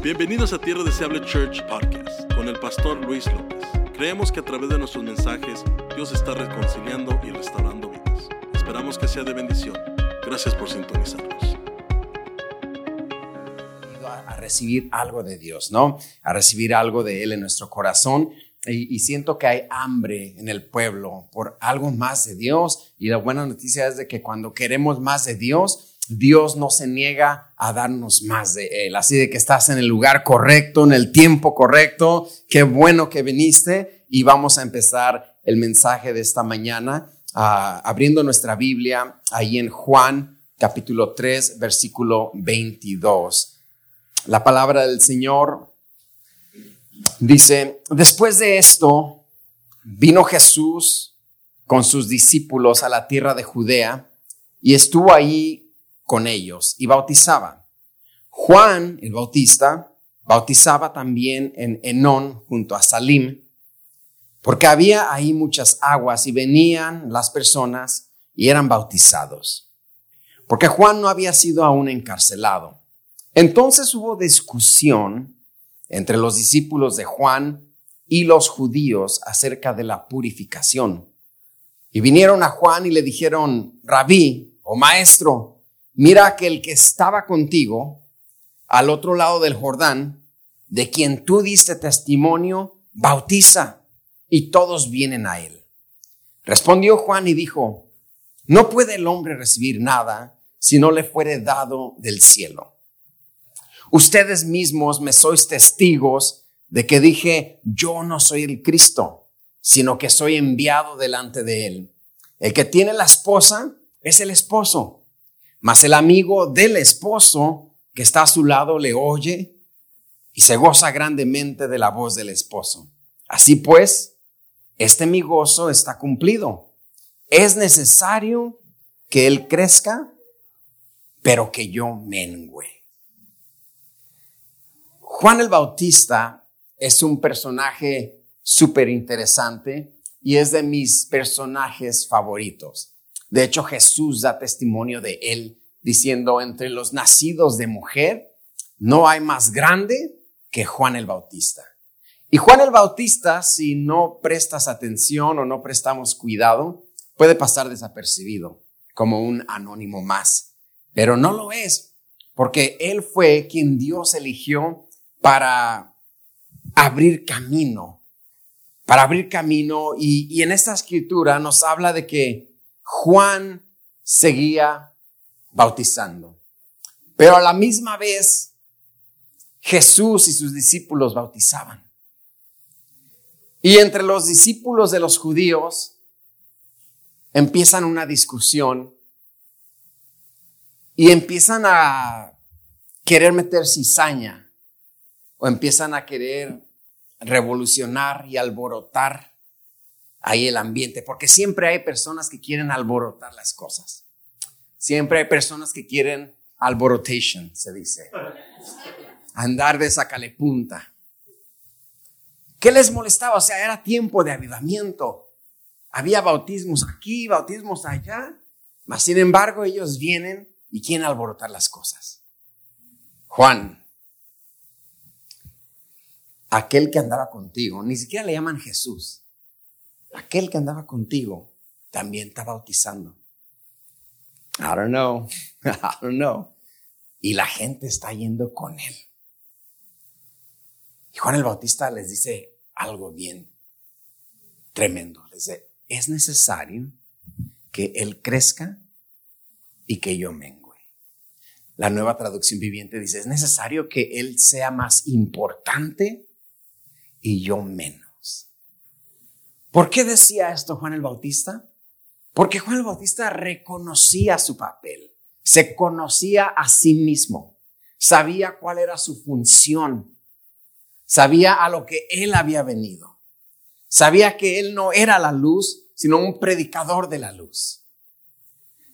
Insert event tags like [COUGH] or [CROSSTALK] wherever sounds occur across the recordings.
Bienvenidos a Tierra Deseable Church Podcast con el pastor Luis López. Creemos que a través de nuestros mensajes Dios está reconciliando y restaurando vidas. Esperamos que sea de bendición. Gracias por sintonizarnos. a recibir algo de Dios, ¿no? A recibir algo de Él en nuestro corazón. Y, y, siento que hay hambre en el pueblo por algo más de Dios. Y la buena noticia es de que cuando queremos más de Dios, Dios no se niega a darnos más de Él. Así de que estás en el lugar correcto, en el tiempo correcto. Qué bueno que viniste. Y vamos a empezar el mensaje de esta mañana uh, abriendo nuestra Biblia ahí en Juan capítulo 3, versículo 22. La palabra del Señor dice, después de esto, vino Jesús con sus discípulos a la tierra de Judea y estuvo ahí con ellos y bautizaba. Juan, el bautista, bautizaba también en Enón junto a Salim, porque había ahí muchas aguas y venían las personas y eran bautizados, porque Juan no había sido aún encarcelado. Entonces hubo discusión entre los discípulos de Juan y los judíos acerca de la purificación. Y vinieron a Juan y le dijeron, rabí o maestro, mira que el que estaba contigo al otro lado del Jordán, de quien tú diste testimonio, bautiza y todos vienen a él. Respondió Juan y dijo, no puede el hombre recibir nada si no le fuere dado del cielo. Ustedes mismos me sois testigos de que dije, yo no soy el Cristo, sino que soy enviado delante de él. El que tiene la esposa es el esposo, mas el amigo del esposo que está a su lado le oye y se goza grandemente de la voz del esposo. Así pues, este mi gozo está cumplido. Es necesario que él crezca, pero que yo mengüe. Juan el Bautista es un personaje súper interesante y es de mis personajes favoritos. De hecho, Jesús da testimonio de él diciendo, entre los nacidos de mujer, no hay más grande que Juan el Bautista. Y Juan el Bautista, si no prestas atención o no prestamos cuidado, puede pasar desapercibido como un anónimo más. Pero no lo es, porque él fue quien Dios eligió para abrir camino, para abrir camino. Y, en esta escritura nos habla de que Juan seguía bautizando. Pero a la misma vez, Jesús y sus discípulos bautizaban. Y entre los discípulos de los judíos empiezan una discusión y empiezan a querer meter cizaña o empiezan a querer revolucionar y alborotar ahí el ambiente, porque siempre hay personas que quieren alborotar las cosas. Siempre hay personas que quieren alborotation, se dice. Andar de punta. ¿Qué les molestaba? O sea, era tiempo de avivamiento. Había bautismos aquí, bautismos allá. Mas, sin embargo, ellos vienen y quieren alborotar las cosas. Juan, aquel que andaba contigo, ni siquiera le llaman Jesús, aquel que andaba contigo también está bautizando. I don't know, [LAUGHS] I don't know. Y la gente está yendo con él. Y Juan el Bautista les dice algo bien tremendo. Les dice, es necesario que él crezca y que yo mengue. La nueva traducción viviente dice, es necesario que él sea más importante y yo menos. ¿Por qué decía esto Juan el Bautista? Porque Juan el Bautista reconocía su papel, se conocía a sí mismo, sabía cuál era su función, sabía a lo que él había venido, sabía que él no era la luz, sino un predicador de la luz.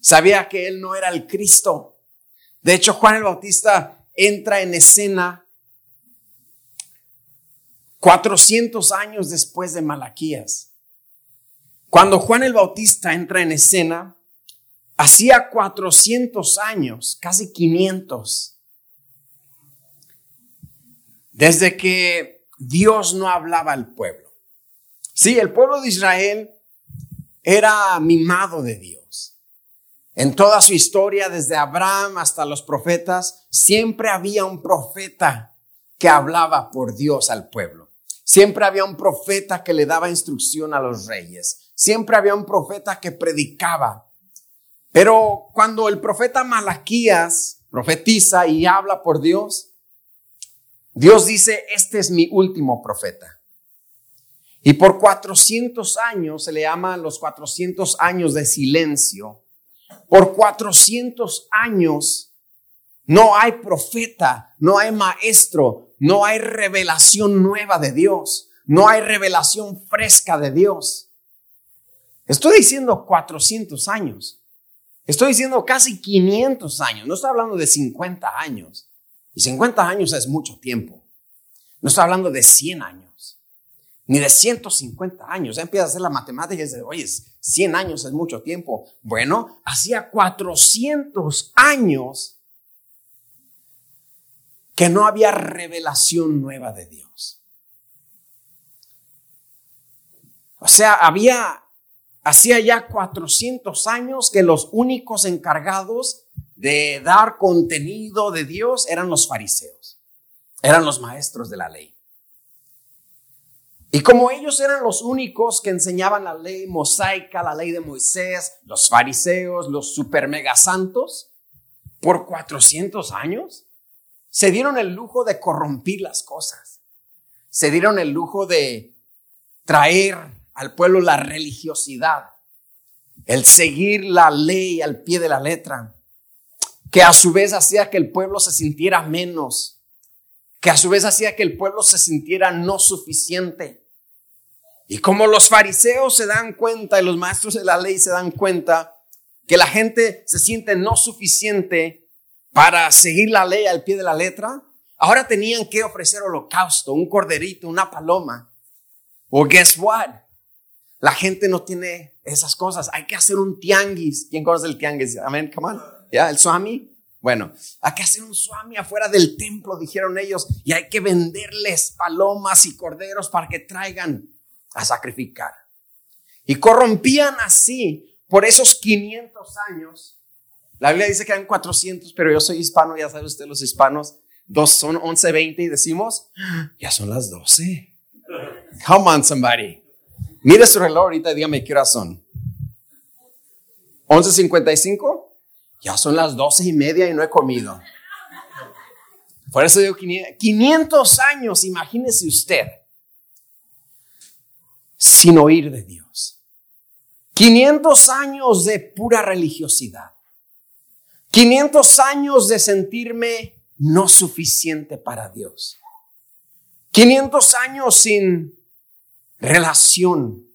Sabía que él no era el Cristo. De hecho, Juan el Bautista entra en escena 400 años después de Malaquías. Cuando Juan el Bautista entra en escena, hacía 400 años, casi 500, desde que Dios no hablaba al pueblo. Sí, el pueblo de Israel era mimado de Dios. En toda su historia, desde Abraham hasta los profetas, siempre había un profeta que hablaba por Dios al pueblo. Siempre había un profeta que le daba instrucción a los reyes. Siempre había un profeta que predicaba. Pero cuando el profeta Malaquías profetiza y habla por Dios, Dios dice, este es mi último profeta. Y por 400 años, se le llama los 400 años de silencio, por 400 años no hay profeta, no hay maestro, no hay revelación nueva de Dios, no hay revelación fresca de Dios. Estoy diciendo 400 años, estoy diciendo casi 500 años, no estoy hablando de 50 años, y 50 años es mucho tiempo, no estoy hablando de 100 años ni de 150 años. Ya empieza a hacer la matemática y dice, oye, 100 años es mucho tiempo. Bueno, hacía 400 años que no había revelación nueva de Dios. O sea, había, hacía ya 400 años que los únicos encargados de dar contenido de Dios eran los fariseos, eran los maestros de la ley. Y como ellos eran los únicos que enseñaban la ley mosaica, la ley de Moisés, los fariseos, los super mega santos, por 400 años, se dieron el lujo de corrompir las cosas. Se dieron el lujo de traer al pueblo la religiosidad, el seguir la ley al pie de la letra, que a su vez hacía que el pueblo se sintiera menos, que a su vez hacía que el pueblo se sintiera no suficiente y como los fariseos se dan cuenta y los maestros de la ley se dan cuenta que la gente se siente no suficiente para seguir la ley al pie de la letra, ahora tenían que ofrecer holocausto, un corderito, una paloma. O guess what? La gente no tiene esas cosas. Hay que hacer un tianguis. ¿Quién conoce el tianguis? Amén, come on. ¿Ya? ¿El swami? Bueno, hay que hacer un swami afuera del templo, dijeron ellos, y hay que venderles palomas y corderos para que traigan a sacrificar. Y corrompían así por esos 500 años. La Biblia dice que eran 400, pero yo soy hispano, ya sabe usted los hispanos, dos son 11, 20 y decimos, ya son las 12. Come on, somebody. Mire su reloj ahorita y dígame qué hora son. 11.55. Ya son las 12 y media y no he comido. Por eso digo 500 años, imagínese usted sin oír de Dios. 500 años de pura religiosidad. 500 años de sentirme no suficiente para Dios. 500 años sin relación,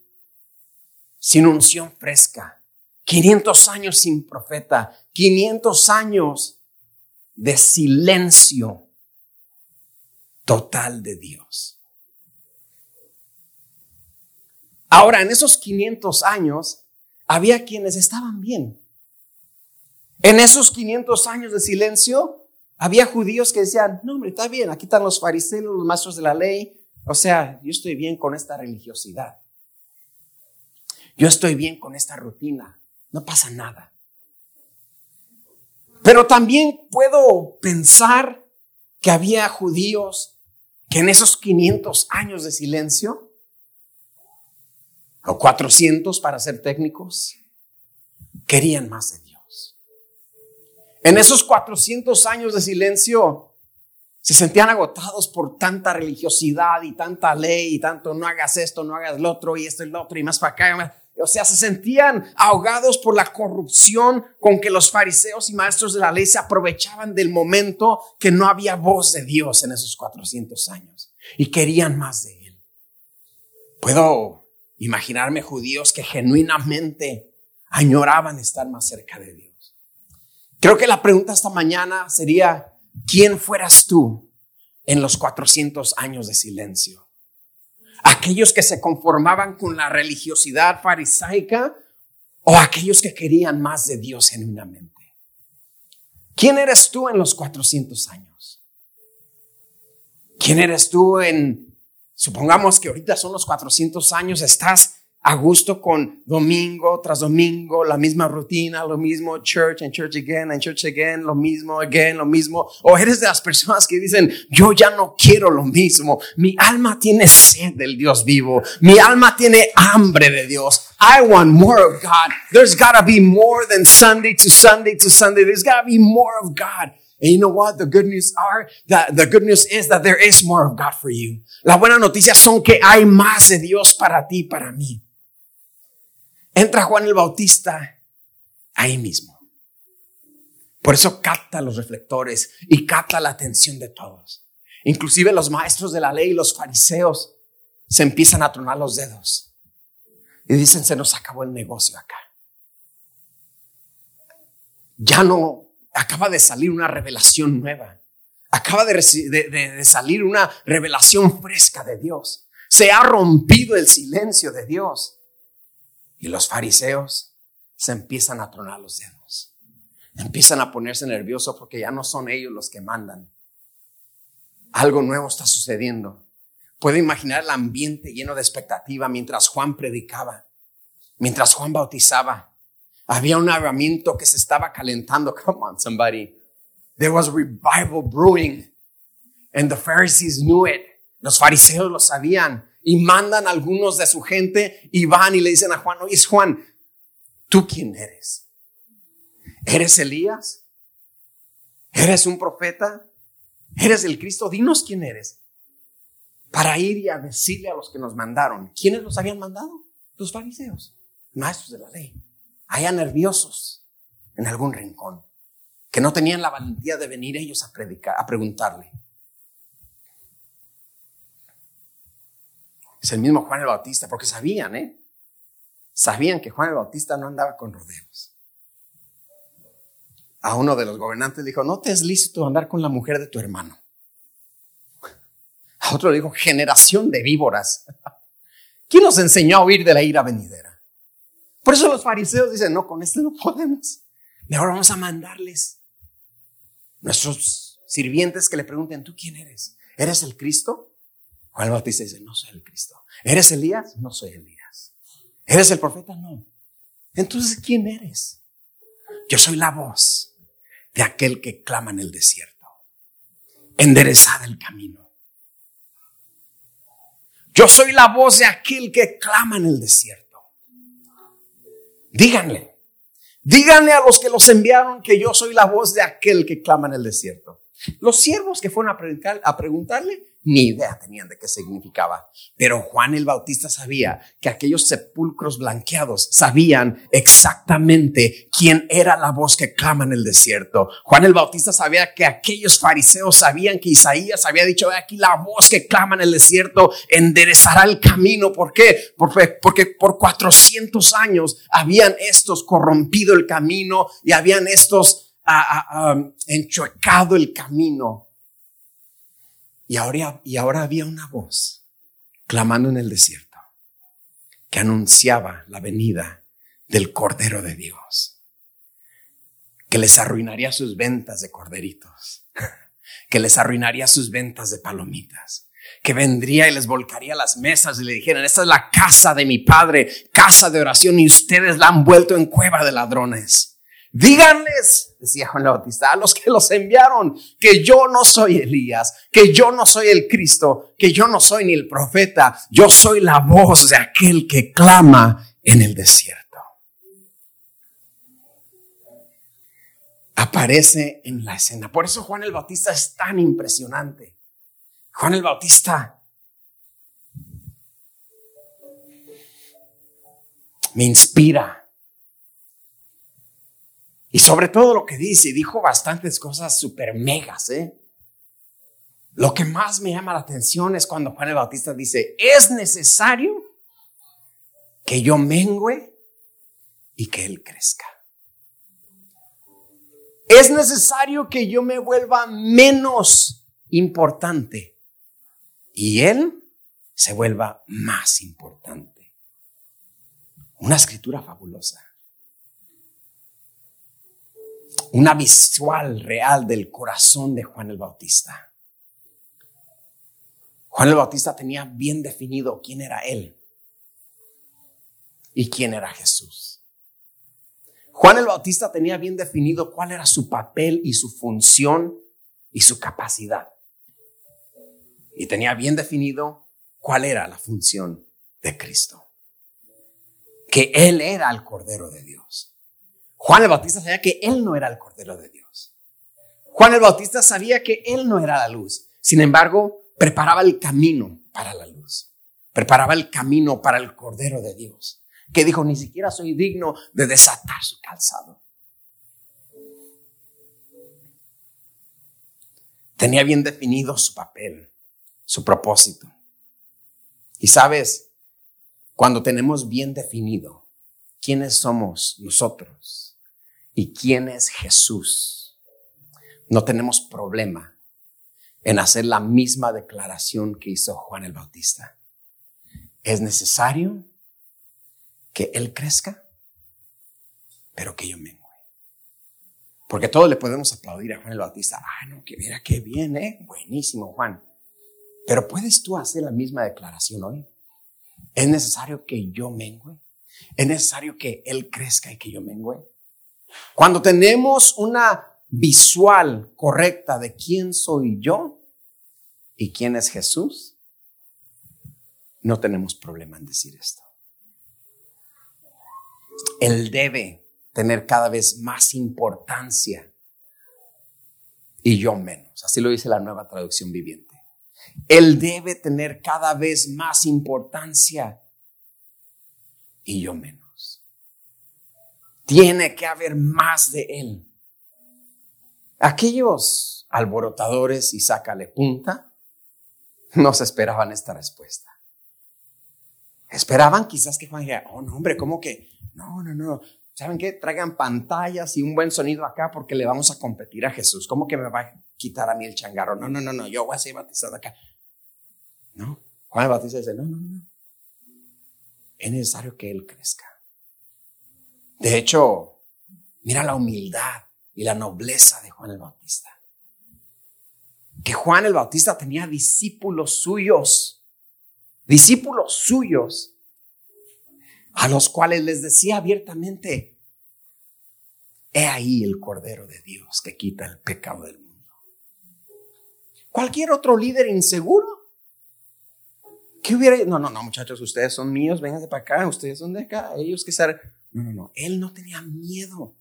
sin unción fresca. 500 años sin profeta. 500 años de silencio total de Dios. Ahora, en esos 500 años, había quienes estaban bien. En esos 500 años de silencio, había judíos que decían, no, hombre, está bien, aquí están los fariseos, los maestros de la ley. O sea, yo estoy bien con esta religiosidad. Yo estoy bien con esta rutina. No pasa nada. Pero también puedo pensar que había judíos que en esos 500 años de silencio o 400 para ser técnicos, querían más de Dios. En esos 400 años de silencio, se sentían agotados por tanta religiosidad y tanta ley y tanto no hagas esto, no hagas lo otro y esto y lo otro y más para acá. O sea, se sentían ahogados por la corrupción con que los fariseos y maestros de la ley se aprovechaban del momento que no había voz de Dios en esos 400 años y querían más de Él. Puedo imaginarme judíos que genuinamente añoraban estar más cerca de Dios. Creo que la pregunta esta mañana sería, ¿quién fueras tú en los 400 años de silencio? ¿Aquellos que se conformaban con la religiosidad farisaica o aquellos que querían más de Dios genuinamente? ¿Quién eres tú en los 400 años? ¿Quién eres tú en, supongamos que ahorita son los 400 años, estás a gusto con domingo tras domingo, la misma rutina, lo mismo church and church again and church again, lo mismo again, lo mismo. O eres de las personas que dicen, yo ya no quiero lo mismo. Mi alma tiene sed del Dios vivo. Mi alma tiene hambre de Dios. I want more of God. There's gotta be more than Sunday to Sunday to Sunday. There's gotta be more of God. And you know what? The good news are that the good news is that there is more of God for you. La buena noticia son que hay más de Dios para ti, para mí. Entra Juan el Bautista ahí mismo. Por eso capta los reflectores y capta la atención de todos. Inclusive los maestros de la ley y los fariseos se empiezan a tronar los dedos y dicen, se nos acabó el negocio acá. Ya no, acaba de salir una revelación nueva. Acaba de, de salir una revelación fresca de Dios. Se ha rompido el silencio de Dios. Y los fariseos se empiezan a tronar los dedos. Empiezan a ponerse nerviosos porque ya no son ellos los que mandan. Algo nuevo está sucediendo. Puedo imaginar el ambiente lleno de expectativa mientras Juan predicaba, mientras Juan bautizaba. Había un avivamiento que se estaba calentando. [LAUGHS] Come on, somebody. There was revival brewing. And the Pharisees knew it. Los fariseos lo sabían y mandan algunos de su gente y van y le dicen a Juan, oye Juan, ¿tú quién eres? ¿Eres Elías? ¿Eres un profeta? ¿Eres el Cristo? Dinos quién eres. Para ir y a decirle a los que nos mandaron. ¿Quiénes los habían mandado? Los fariseos, maestros de la ley. Allá nerviosos en algún rincón, que no tenían la valentía de venir ellos a predicar, a preguntarle. Es el mismo Juan el Bautista, porque sabían, ¿eh? Sabían que Juan el Bautista no andaba con rodeos. A uno de los gobernantes dijo, no te es lícito andar con la mujer de tu hermano. A otro le dijo, generación de víboras. ¿Quién nos enseñó a huir de la ira venidera? Por eso los fariseos dicen, no, con este no podemos. Mejor vamos a mandarles nuestros sirvientes que le pregunten, ¿tú quién eres? ¿Eres el Cristo? Juan Bautista dice, no soy el Cristo. ¿Eres Elías? No soy Elías. ¿Eres el profeta? No. Entonces, ¿quién eres? Yo soy la voz de aquel que clama en el desierto. Enderezada el camino. Yo soy la voz de aquel que clama en el desierto. Díganle, díganle a los que los enviaron que yo soy la voz de aquel que clama en el desierto. Los siervos que fueron a, a preguntarle ni idea tenían de qué significaba. Pero Juan el Bautista sabía que aquellos sepulcros blanqueados sabían exactamente quién era la voz que clama en el desierto. Juan el Bautista sabía que aquellos fariseos sabían que Isaías había dicho, aquí la voz que clama en el desierto enderezará el camino. ¿Por qué? Porque, porque por 400 años habían estos corrompido el camino y habían estos uh, enchuecado el camino y ahora, y ahora había una voz clamando en el desierto que anunciaba la venida del Cordero de Dios, que les arruinaría sus ventas de corderitos, [LAUGHS] que les arruinaría sus ventas de palomitas, que vendría y les volcaría las mesas y le dijeran, esta es la casa de mi padre, casa de oración y ustedes la han vuelto en cueva de ladrones. Díganles, decía Juan el Bautista, a los que los enviaron, que yo no soy Elías, que yo no soy el Cristo, que yo no soy ni el profeta, yo soy la voz de aquel que clama en el desierto. Aparece en la escena. Por eso Juan el Bautista es tan impresionante. Juan el Bautista me inspira y sobre todo lo que dice, dijo bastantes cosas súper megas, ¿eh? Lo que más me llama la atención es cuando Juan el Bautista dice, es necesario que yo mengüe y que Él crezca. Es necesario que yo me vuelva menos importante y Él se vuelva más importante. Una escritura fabulosa una visual real del corazón de Juan el Bautista. Juan el Bautista tenía bien definido quién era él y quién era Jesús. Juan el Bautista tenía bien definido cuál era su papel y su función y su capacidad. Y tenía bien definido cuál era la función de Cristo. Que Él era el Cordero de Dios. Juan el Bautista sabía que Él no era el Cordero de Dios. Juan el Bautista sabía que Él no era la luz. Sin embargo, preparaba el camino para la luz. Preparaba el camino para el Cordero de Dios. Que dijo, ni siquiera soy digno de desatar su calzado. Tenía bien definido su papel, su propósito. Y sabes, cuando tenemos bien definido quiénes somos nosotros y quién es Jesús, no tenemos problema en hacer la misma declaración que hizo Juan el Bautista. Es necesario que Él crezca, pero que yo mengue. Porque todos le podemos aplaudir a Juan el Bautista. Ah, no, que mira qué bien, ¿eh? Buenísimo, Juan. Pero ¿puedes tú hacer la misma declaración hoy? ¿Es necesario que yo mengue? ¿Es necesario que Él crezca y que yo mengue? Cuando tenemos una visual correcta de quién soy yo y quién es Jesús, no tenemos problema en decir esto. Él debe tener cada vez más importancia y yo menos. Así lo dice la nueva traducción viviente. Él debe tener cada vez más importancia y yo menos. Tiene que haber más de Él. Aquellos alborotadores y sácale punta no se esperaban esta respuesta. Esperaban quizás que Juan dijera, oh no, hombre, ¿cómo que? No, no, no. ¿Saben qué? Traigan pantallas y un buen sonido acá porque le vamos a competir a Jesús. ¿Cómo que me va a quitar a mí el changarro? No, no, no, no, yo voy a ser bautizado acá. No, Juan el Bautista dice, no, no, no. Es necesario que Él crezca. De hecho, mira la humildad y la nobleza de Juan el Bautista. Que Juan el Bautista tenía discípulos suyos, discípulos suyos, a los cuales les decía abiertamente, he ahí el Cordero de Dios que quita el pecado del mundo. Cualquier otro líder inseguro, ¿qué hubiera? No, no, no, muchachos, ustedes son míos, vengan de para acá, ustedes son de acá, ellos que ser. No, no, no, él no tenía miedo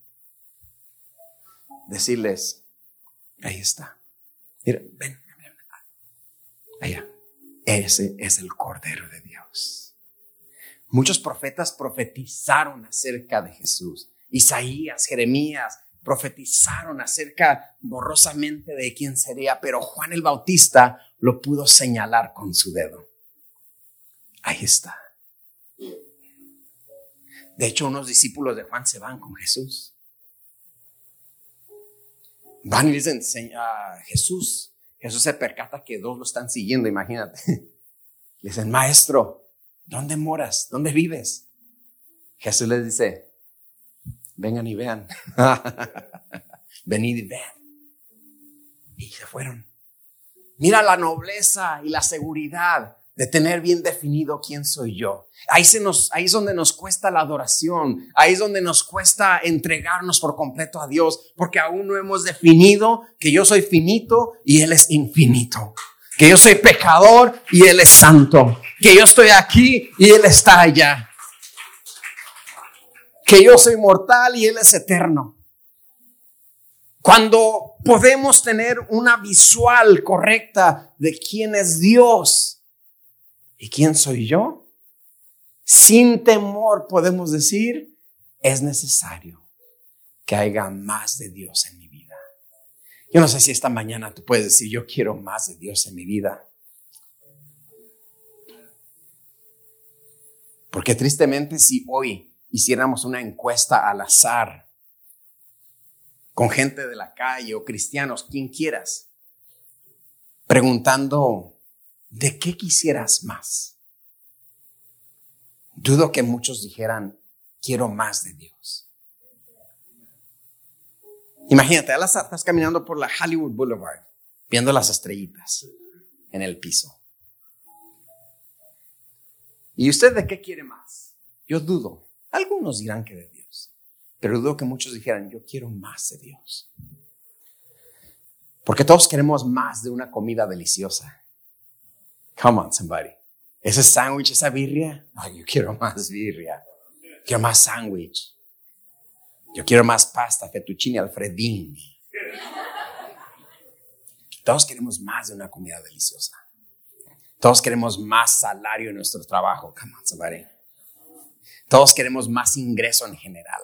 decirles, ahí está. Mira, ven, allá. Ese es el Cordero de Dios. Muchos profetas profetizaron acerca de Jesús. Isaías, Jeremías, profetizaron acerca borrosamente de quién sería, pero Juan el Bautista lo pudo señalar con su dedo. Ahí está. De hecho, unos discípulos de Juan se van con Jesús. Van y dicen a Jesús. Jesús se percata que dos lo están siguiendo, imagínate. [LAUGHS] Le dicen, maestro, ¿dónde moras? ¿Dónde vives? Jesús les dice, vengan y vean. [LAUGHS] Venid y vean. Y se fueron. Mira la nobleza y la seguridad de tener bien definido quién soy yo. Ahí, es donde nos cuesta la adoración, ahí es donde nos cuesta entregarnos por completo a Dios, porque aún no hemos definido que yo soy finito y Él es infinito, que yo soy pecador y Él es santo, que yo estoy aquí y Él está allá, que yo soy mortal y Él es eterno. Cuando podemos tener una visual correcta de quién es Dios, ¿Y quién soy yo? Sin temor podemos decir, es necesario que haya más de Dios en mi vida. Yo no sé si esta mañana tú puedes decir, yo quiero más de Dios en mi vida. Porque tristemente si hoy hiciéramos una encuesta al azar con gente de la calle o cristianos, quien quieras, preguntando ¿de qué quisieras más? Dudo que muchos dijeran, quiero más de Dios. Imagínate, estás caminando por la Hollywood Boulevard, viendo las estrellitas en el piso. ¿Y usted de qué quiere más? Yo dudo. Algunos dirán que de Dios, pero dudo que muchos dijeran, yo quiero más de Dios. Porque todos queremos más de una comida deliciosa. Come on, somebody. Ese sándwich, esa birria. Ay, yo quiero más birria. Quiero más sándwich. Yo quiero más pasta, fettuccine, alfredini. Todos queremos más de una comida deliciosa. Todos queremos más salario en nuestro trabajo. Come on, somebody. Todos queremos más ingreso en general.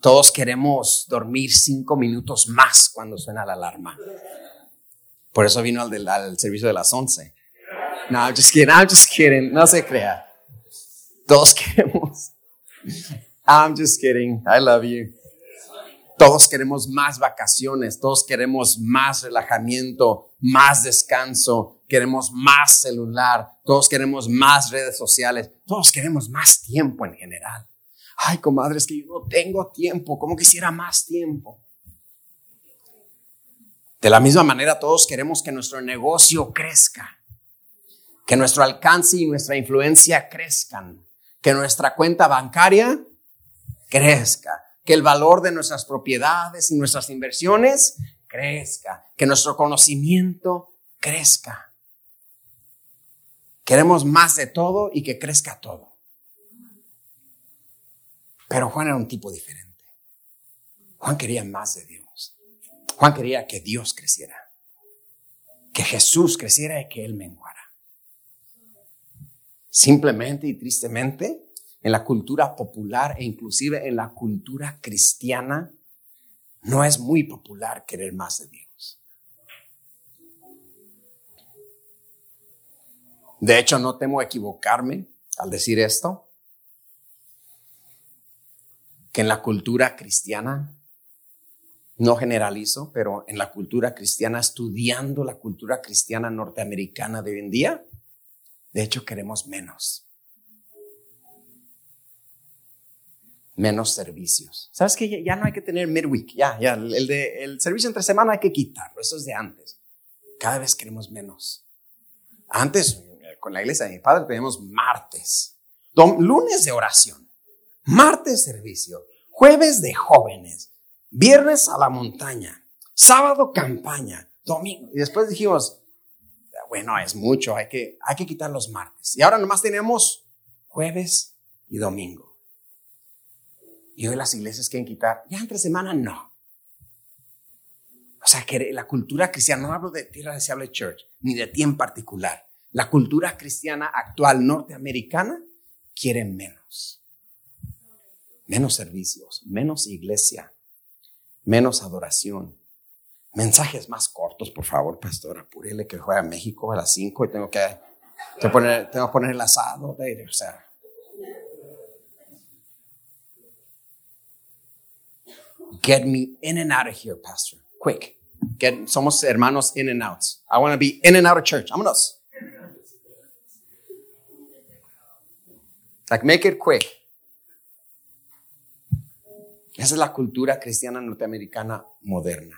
Todos queremos dormir cinco minutos más cuando suena la alarma. Por eso vino al, al servicio de las once. No, I'm just kidding. I'm just kidding. No se crea. Todos [LAUGHS] queremos. I'm just kidding. I love you. Todos queremos más vacaciones, todos queremos más relajamiento, más descanso, queremos más celular, todos queremos más redes sociales, todos queremos más tiempo en general. Ay, comadre, es que yo no tengo tiempo, como quisiera más tiempo. De la misma manera, todos queremos que nuestro negocio crezca, que nuestro alcance y nuestra influencia crezcan, que nuestra cuenta bancaria crezca, que el valor de nuestras propiedades y nuestras inversiones crezca, que nuestro conocimiento crezca. Queremos más de todo y que crezca todo. Pero Juan era un tipo diferente. Juan quería más de Dios. Juan quería que Dios creciera, que Jesús creciera y que Él menguara. Simplemente y tristemente, en la cultura popular e inclusive en la cultura cristiana, no es muy popular querer más de Dios. De hecho, no temo equivocarme al decir esto, que en la cultura cristiana, no generalizo, pero en la cultura cristiana, estudiando la cultura cristiana norteamericana de hoy en día, de hecho queremos menos. menos servicios. ¿Sabes que ya, no hay que tener midweek? Ya, ya, el, de, el servicio entre semana hay que quitarlo, eso es de antes. Cada vez queremos menos. Antes, con la iglesia de mi padre, teníamos martes, lunes de oración, martes servicio, jueves de jóvenes, viernes a la montaña, sábado campaña, domingo. Y después dijimos, bueno, es mucho, hay que, hay que quitar los martes. Y ahora nomás tenemos jueves y domingo. Y hoy las iglesias quieren quitar, ya entre semana no. O sea, que la cultura cristiana, no hablo de Tierra Deseable Church, ni de ti en particular. La cultura cristiana actual norteamericana quiere menos. Menos servicios, menos iglesia, menos adoración. Mensajes más cortos, por favor, pastor, apúrele que juega México a las 5 y tengo que, poner, tengo que poner el asado. O sea, Get me in and out of here, Pastor. Quick. Get, somos hermanos in and out. I want to be in and out of church. Vámonos. Like, make it quick. Esa es la cultura cristiana norteamericana moderna.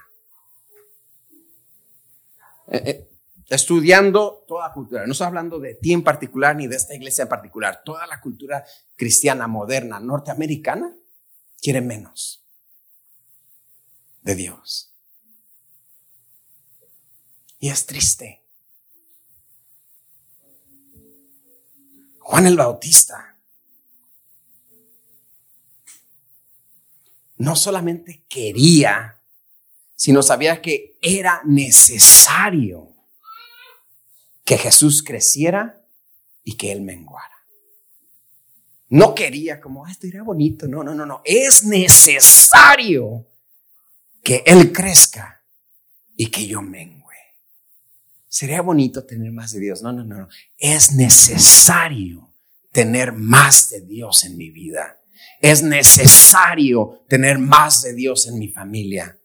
Eh, eh, estudiando toda cultura. No estoy hablando de ti en particular ni de esta iglesia en particular. Toda la cultura cristiana moderna norteamericana quiere menos de Dios. Y es triste. Juan el Bautista no solamente quería, sino sabía que era necesario que Jesús creciera y que Él menguara. No quería como, esto era bonito. No, no, no, no. Es necesario que Él crezca y que yo mengue. Sería bonito tener más de Dios. No, no, no, no. Es necesario tener más de Dios en mi vida. Es necesario tener más de Dios en mi familia.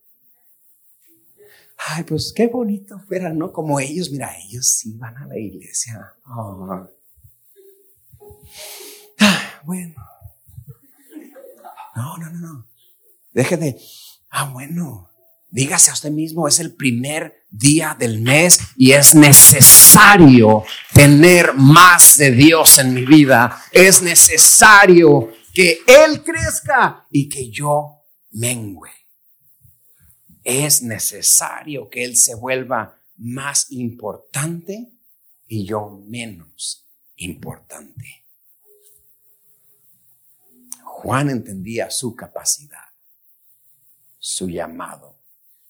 Ay, pues qué bonito fuera, ¿no? Como ellos, mira, ellos sí van a la iglesia. Ah, bueno. No, no, no, no. Deje de, Ah, bueno, dígase a usted mismo, es el primer día del mes y es necesario tener más de Dios en mi vida. Es necesario que Él crezca y que yo mengüe. Es necesario que Él se vuelva más importante y yo menos importante. Juan entendía su capacidad, su llamado,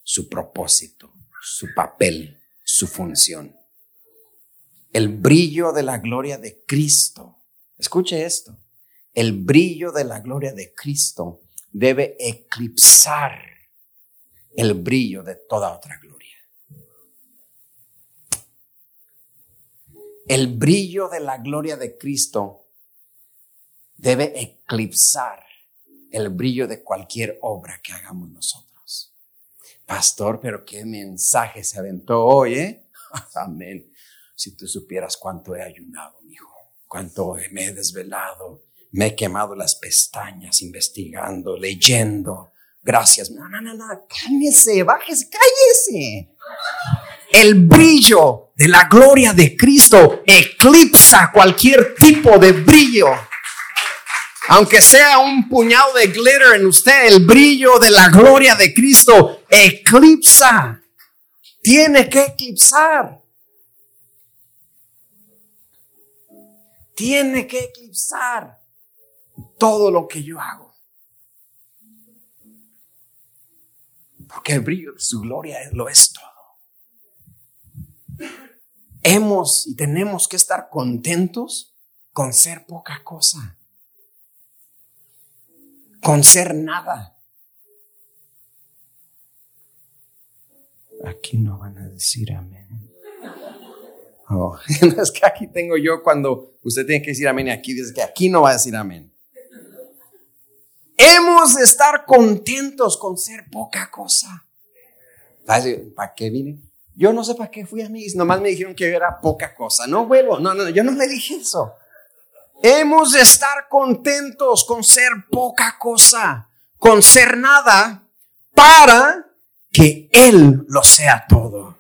su propósito, su papel, su función. El brillo de la gloria de Cristo. Escuche esto. El brillo de la gloria de Cristo debe eclipsar el brillo de toda otra gloria. El brillo de la gloria de Cristo debe eclipsar el brillo de cualquier obra que hagamos nosotros. Pastor, pero qué mensaje se aventó hoy, ¿eh? [LAUGHS] Amén. Si tú supieras cuánto he ayunado, hijo, cuánto me he desvelado, me he quemado las pestañas investigando, leyendo. Gracias. No, no, no, no, cállese, bájese, cállese. El brillo de la gloria de Cristo eclipsa cualquier tipo de brillo. Aunque sea un puñado de glitter en usted, el brillo de la gloria de Cristo eclipsa. Tiene que eclipsar. Tiene que eclipsar todo lo que yo hago. Porque el brillo de su gloria lo es todo hemos y tenemos que estar contentos con ser poca cosa, con ser nada. Aquí no van a decir amén. Oh, [LAUGHS] es que aquí tengo yo cuando usted tiene que decir amén y aquí dice que aquí no va a decir amén. Hemos de estar contentos con ser poca cosa. ¿Para qué vine? Yo no sé para qué fui a mí, nomás me dijeron que era poca cosa. No vuelvo, no, no, yo no le dije eso. Hemos de estar contentos con ser poca cosa, con ser nada, para que Él lo sea todo.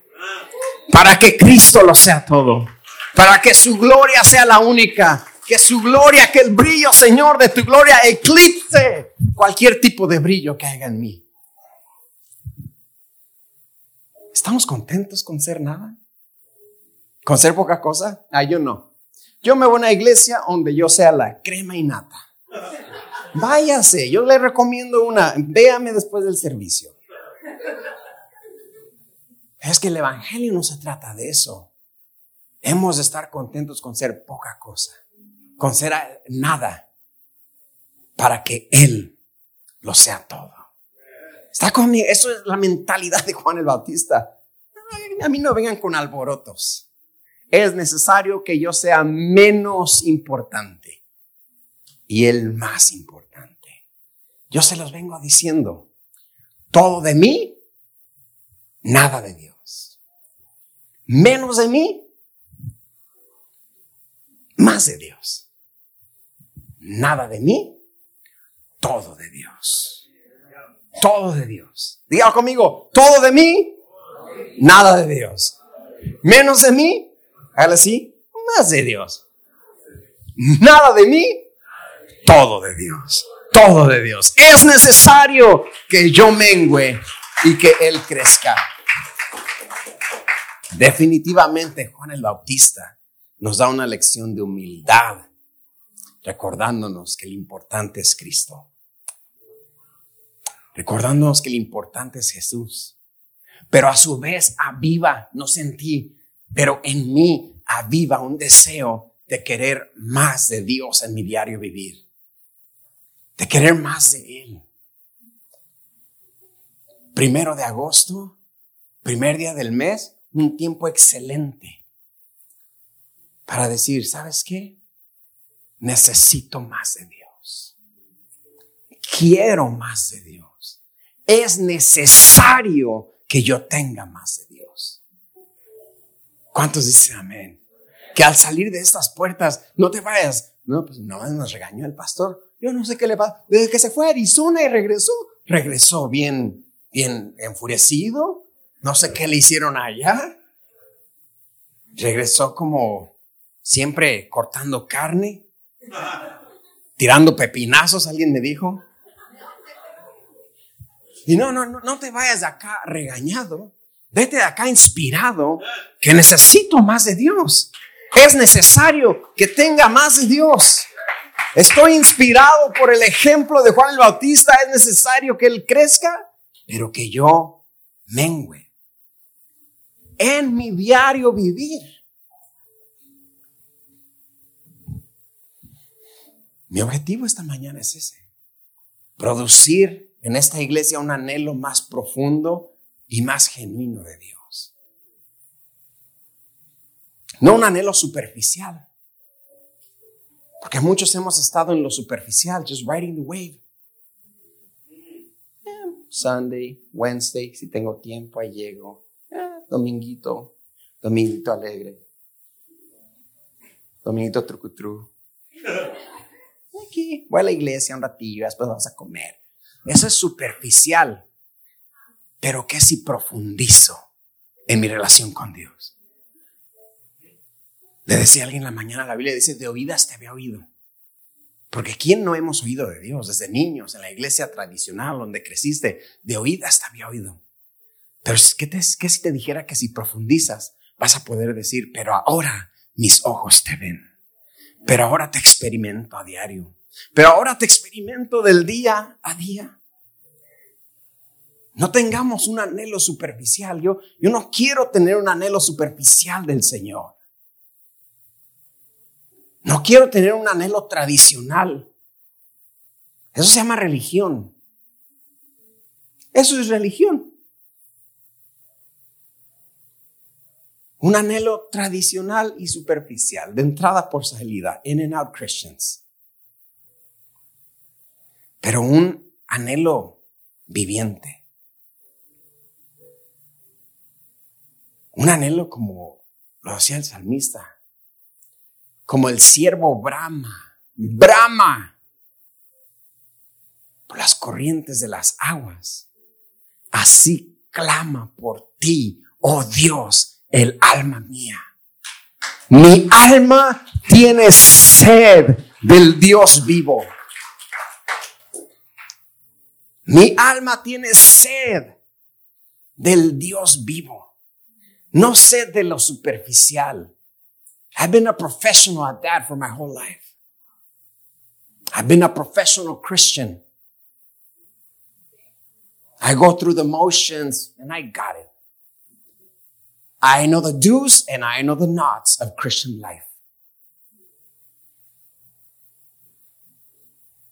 Para que Cristo lo sea todo. Para que su gloria sea la única. Que su gloria, que el brillo, Señor, de tu gloria eclipse cualquier tipo de brillo que haya en mí. ¿Estamos contentos con ser nada? ¿Con ser poca cosa? Ah, yo no. Yo me voy a una iglesia donde yo sea la crema y nata. Váyase, yo le recomiendo una. Véame después del servicio. Es que el Evangelio no se trata de eso. Hemos de estar contentos con ser poca cosa, con ser nada, para que Él lo sea todo. Está conmigo. Eso es la mentalidad de Juan el Bautista. A mí no vengan con alborotos. Es necesario que yo sea menos importante y el más importante. Yo se los vengo diciendo. Todo de mí, nada de Dios. Menos de mí, más de Dios. Nada de mí, todo de Dios. Todo de Dios. Diga conmigo, todo de mí, nada de Dios. Menos de mí, hágale así, más de Dios. Nada de mí, todo de Dios. Todo de Dios. Es necesario que yo mengüe y que Él crezca. Definitivamente Juan el Bautista nos da una lección de humildad, recordándonos que lo importante es Cristo recordándonos que lo importante es Jesús. Pero a su vez aviva, no sentí, pero en mí aviva un deseo de querer más de Dios en mi diario vivir, de querer más de Él. Primero de agosto, primer día del mes, un tiempo excelente para decir, ¿sabes qué? Necesito más de Dios. Quiero más de Dios es necesario que yo tenga más de Dios. ¿Cuántos dicen amén? Que al salir de estas puertas no te vayas. No, pues no nos regañó el pastor. Yo no sé qué le pasa. Desde que se fue a Arizona y regresó, regresó bien, bien enfurecido. No sé qué le hicieron allá. Regresó como siempre cortando carne, tirando pepinazos, alguien me dijo. Y no, no, no, no te vayas de acá regañado. Vete de acá inspirado que necesito más de Dios. Es necesario que tenga más de Dios. Estoy inspirado por el ejemplo de Juan el Bautista. Es necesario que Él crezca, pero que yo mengüe en mi diario vivir. Mi objetivo esta mañana es ese. Producir en esta iglesia un anhelo más profundo y más genuino de Dios. No un anhelo superficial. Porque muchos hemos estado en lo superficial, just riding the wave. Sunday, Wednesday, si tengo tiempo, ahí llego. dominguito, dominguito alegre. Dominguito trucutru. Aquí, voy a la iglesia un ratillo, después vamos a comer. Eso es superficial. Pero ¿qué si profundizo en mi relación con Dios? Le decía a alguien la mañana, la Biblia dice, de oídas te había oído. Porque ¿quién no hemos oído de Dios desde niños en la iglesia tradicional donde creciste? De oídas te había oído. Pero ¿qué, te, ¿qué si te dijera que si profundizas vas a poder decir, pero ahora mis ojos te ven? Pero ahora te experimento a diario. Pero ahora te experimento del día a día. No tengamos un anhelo superficial. Yo, yo no quiero tener un anhelo superficial del Señor. No quiero tener un anhelo tradicional. Eso se llama religión. Eso es religión. Un anhelo tradicional y superficial, de entrada por salida, in and out Christians. Pero un anhelo viviente. Un anhelo como lo hacía el salmista, como el siervo Brahma, Brahma, por las corrientes de las aguas. Así clama por ti, oh Dios, el alma mía. Mi alma tiene sed del Dios vivo. Mi alma tiene sed del Dios vivo. No sed de lo superficial. I've been a professional at that for my whole life. I've been a professional Christian. I go through the motions and I got it. I know the do's and I know the nots of Christian life.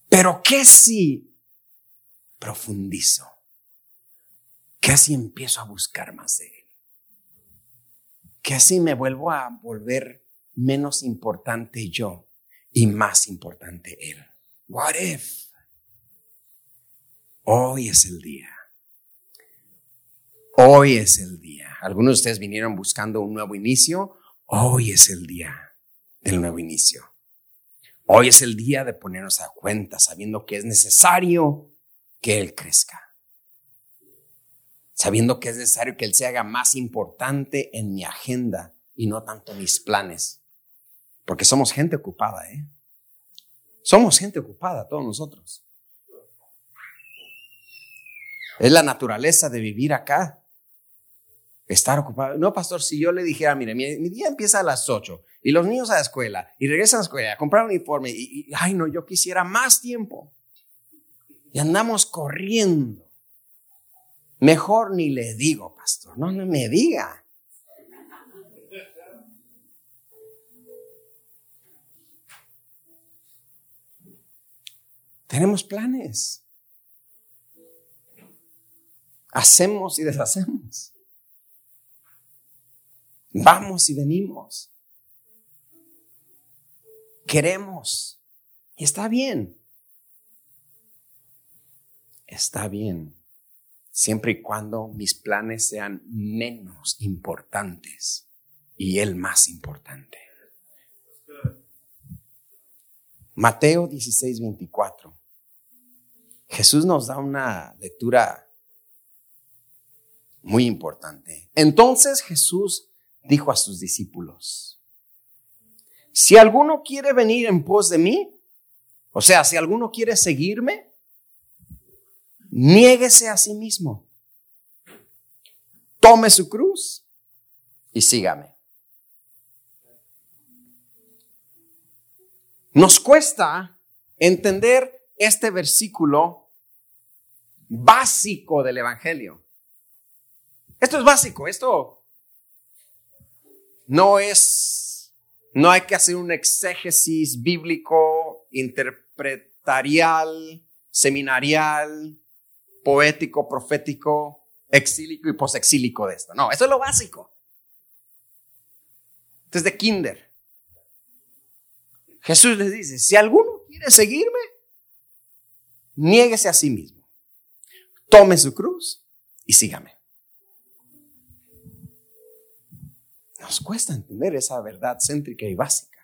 Pero ¿qué si profundizo? ¿Qué si empiezo a buscar más de Él? ¿Qué si me vuelvo a volver menos importante yo y más importante Él? What if? Hoy es el día. Hoy es el día. Algunos de ustedes vinieron buscando un nuevo inicio. Hoy es el día del nuevo inicio. Hoy es el día de ponernos a cuenta sabiendo que es necesario que Él crezca. Sabiendo que es necesario que Él se haga más importante en mi agenda y no tanto mis planes. Porque somos gente ocupada, ¿eh? Somos gente ocupada, todos nosotros. Es la naturaleza de vivir acá. Estar ocupado. No, pastor, si yo le dijera, mire, mi, día empieza a las 8 y los niños a la escuela y regresan a la escuela a comprar un uniforme y, ay, no, yo quisiera más tiempo. Y andamos corriendo. Mejor ni le digo, pastor, no, no me diga. Tenemos planes. Hacemos y deshacemos. Vamos y venimos. Queremos. Y está bien. Está bien. Siempre y cuando mis planes sean menos importantes y el más importante. Mateo 16, 24. Jesús nos da una lectura Muy importante. Entonces Jesús dijo a sus discípulos, si alguno quiere venir en pos de mí, o sea, si alguno quiere seguirme, niéguese a sí mismo, tome su cruz y sígame. Nos cuesta entender este versículo básico del Evangelio. Esto es básico, esto no es, no hay que hacer un exégesis bíblico, interpretarial, seminarial, poético, profético, exílico y posexílico de esto. No, eso es lo básico. Esto es de kinder. Jesús les dice, si alguno quiere seguirme, niéguese a sí mismo. Tome su cruz y sígame. Nos cuesta entender esa verdad céntrica y básica.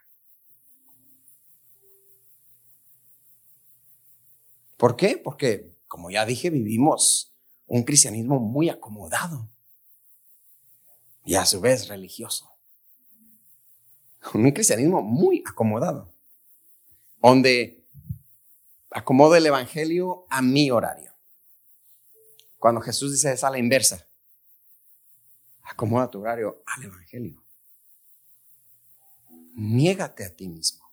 ¿Por qué? Porque, como ya dije, vivimos un cristianismo muy acomodado y a su vez religioso. Un cristianismo muy acomodado, donde acomodo el Evangelio a mi horario. Cuando Jesús dice es a la inversa, Acomoda tu horario al Evangelio. Niégate a ti mismo.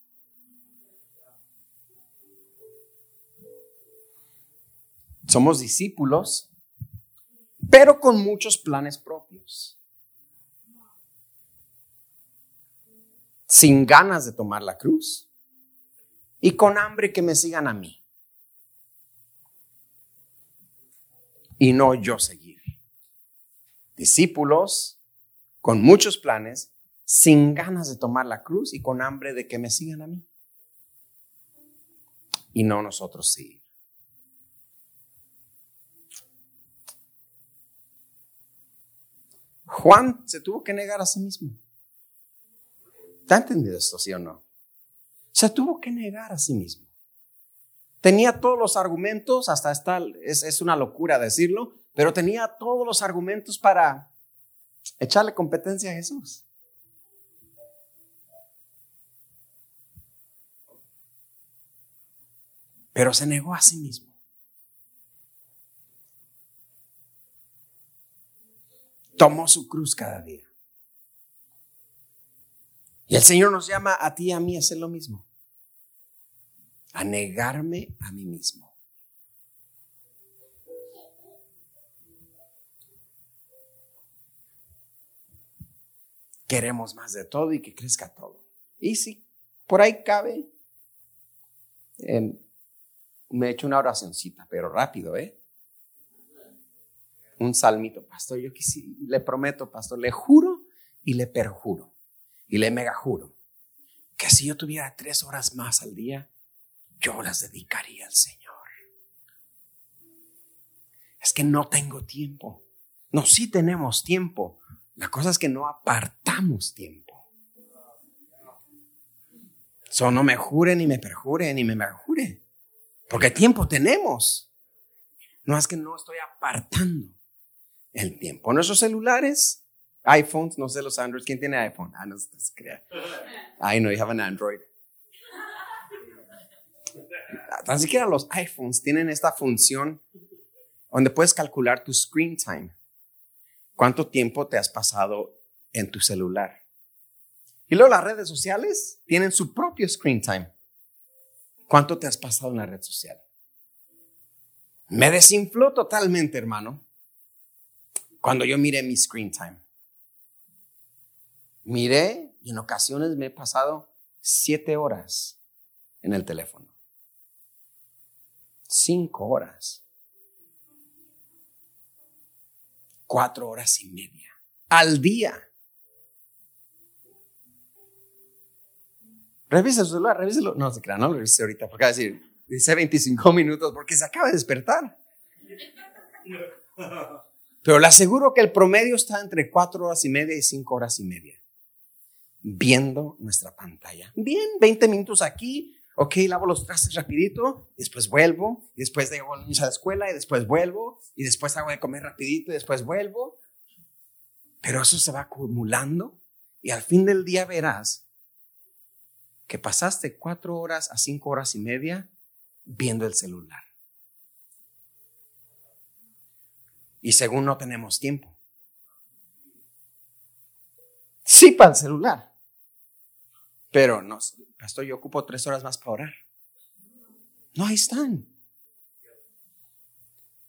Somos discípulos, pero con muchos planes propios. Sin ganas de tomar la cruz y con hambre que me sigan a mí. Y no yo seguir discípulos con muchos planes, sin ganas de tomar la cruz y con hambre de que me sigan a mí. Y no nosotros seguir. Juan se tuvo que negar a sí mismo. ¿Te ha entendido esto, sí o no? Se tuvo que negar a sí mismo. Tenía todos los argumentos, hasta esta, es, es una locura decirlo, pero tenía todos los argumentos para echarle competencia a Jesús. Pero se negó a sí mismo. Tomó su cruz cada día. Y el Señor nos llama a ti y a mí a hacer lo mismo. A negarme a mí mismo. Queremos más de todo y que crezca todo. Y si por ahí cabe, me he hecho una oracioncita, pero rápido, ¿eh? Un salmito, pastor, yo quisiera, le prometo, pastor, le juro y le perjuro y le mega juro que si yo tuviera tres horas más al día, yo las dedicaría al Señor. Es que no tengo tiempo. No, sí tenemos tiempo, la cosa es que no apartamos tiempo. So, no me jure, ni me perjure, ni me perjure. Porque tiempo tenemos. No es que no estoy apartando el tiempo. Nuestros celulares, iPhones, no sé los Androids. ¿Quién tiene iPhone? Ah, no se crea. I know you have an Android. Tan siquiera los iPhones tienen esta función donde puedes calcular tu screen time. ¿Cuánto tiempo te has pasado en tu celular? Y luego las redes sociales tienen su propio screen time. ¿Cuánto te has pasado en la red social? Me desinfló totalmente, hermano, cuando yo miré mi screen time. Miré y en ocasiones me he pasado siete horas en el teléfono. Cinco horas. Cuatro horas y media al día. Revisa su celular, revíselo. No se crea, no lo revise ahorita, porque va a decir, dice 25 minutos porque se acaba de despertar. Pero le aseguro que el promedio está entre cuatro horas y media y cinco horas y media. Viendo nuestra pantalla. Bien, 20 minutos aquí, ok, lavo los trastes rapidito, después vuelvo, y después llevo a a la escuela, y después vuelvo, y después hago de comer rapidito, y después vuelvo. Pero eso se va acumulando, y al fin del día verás que pasaste cuatro horas a cinco horas y media viendo el celular. Y según no tenemos tiempo. Sí para el celular. Pero no, pastor, yo ocupo tres horas más para orar. No, ahí están.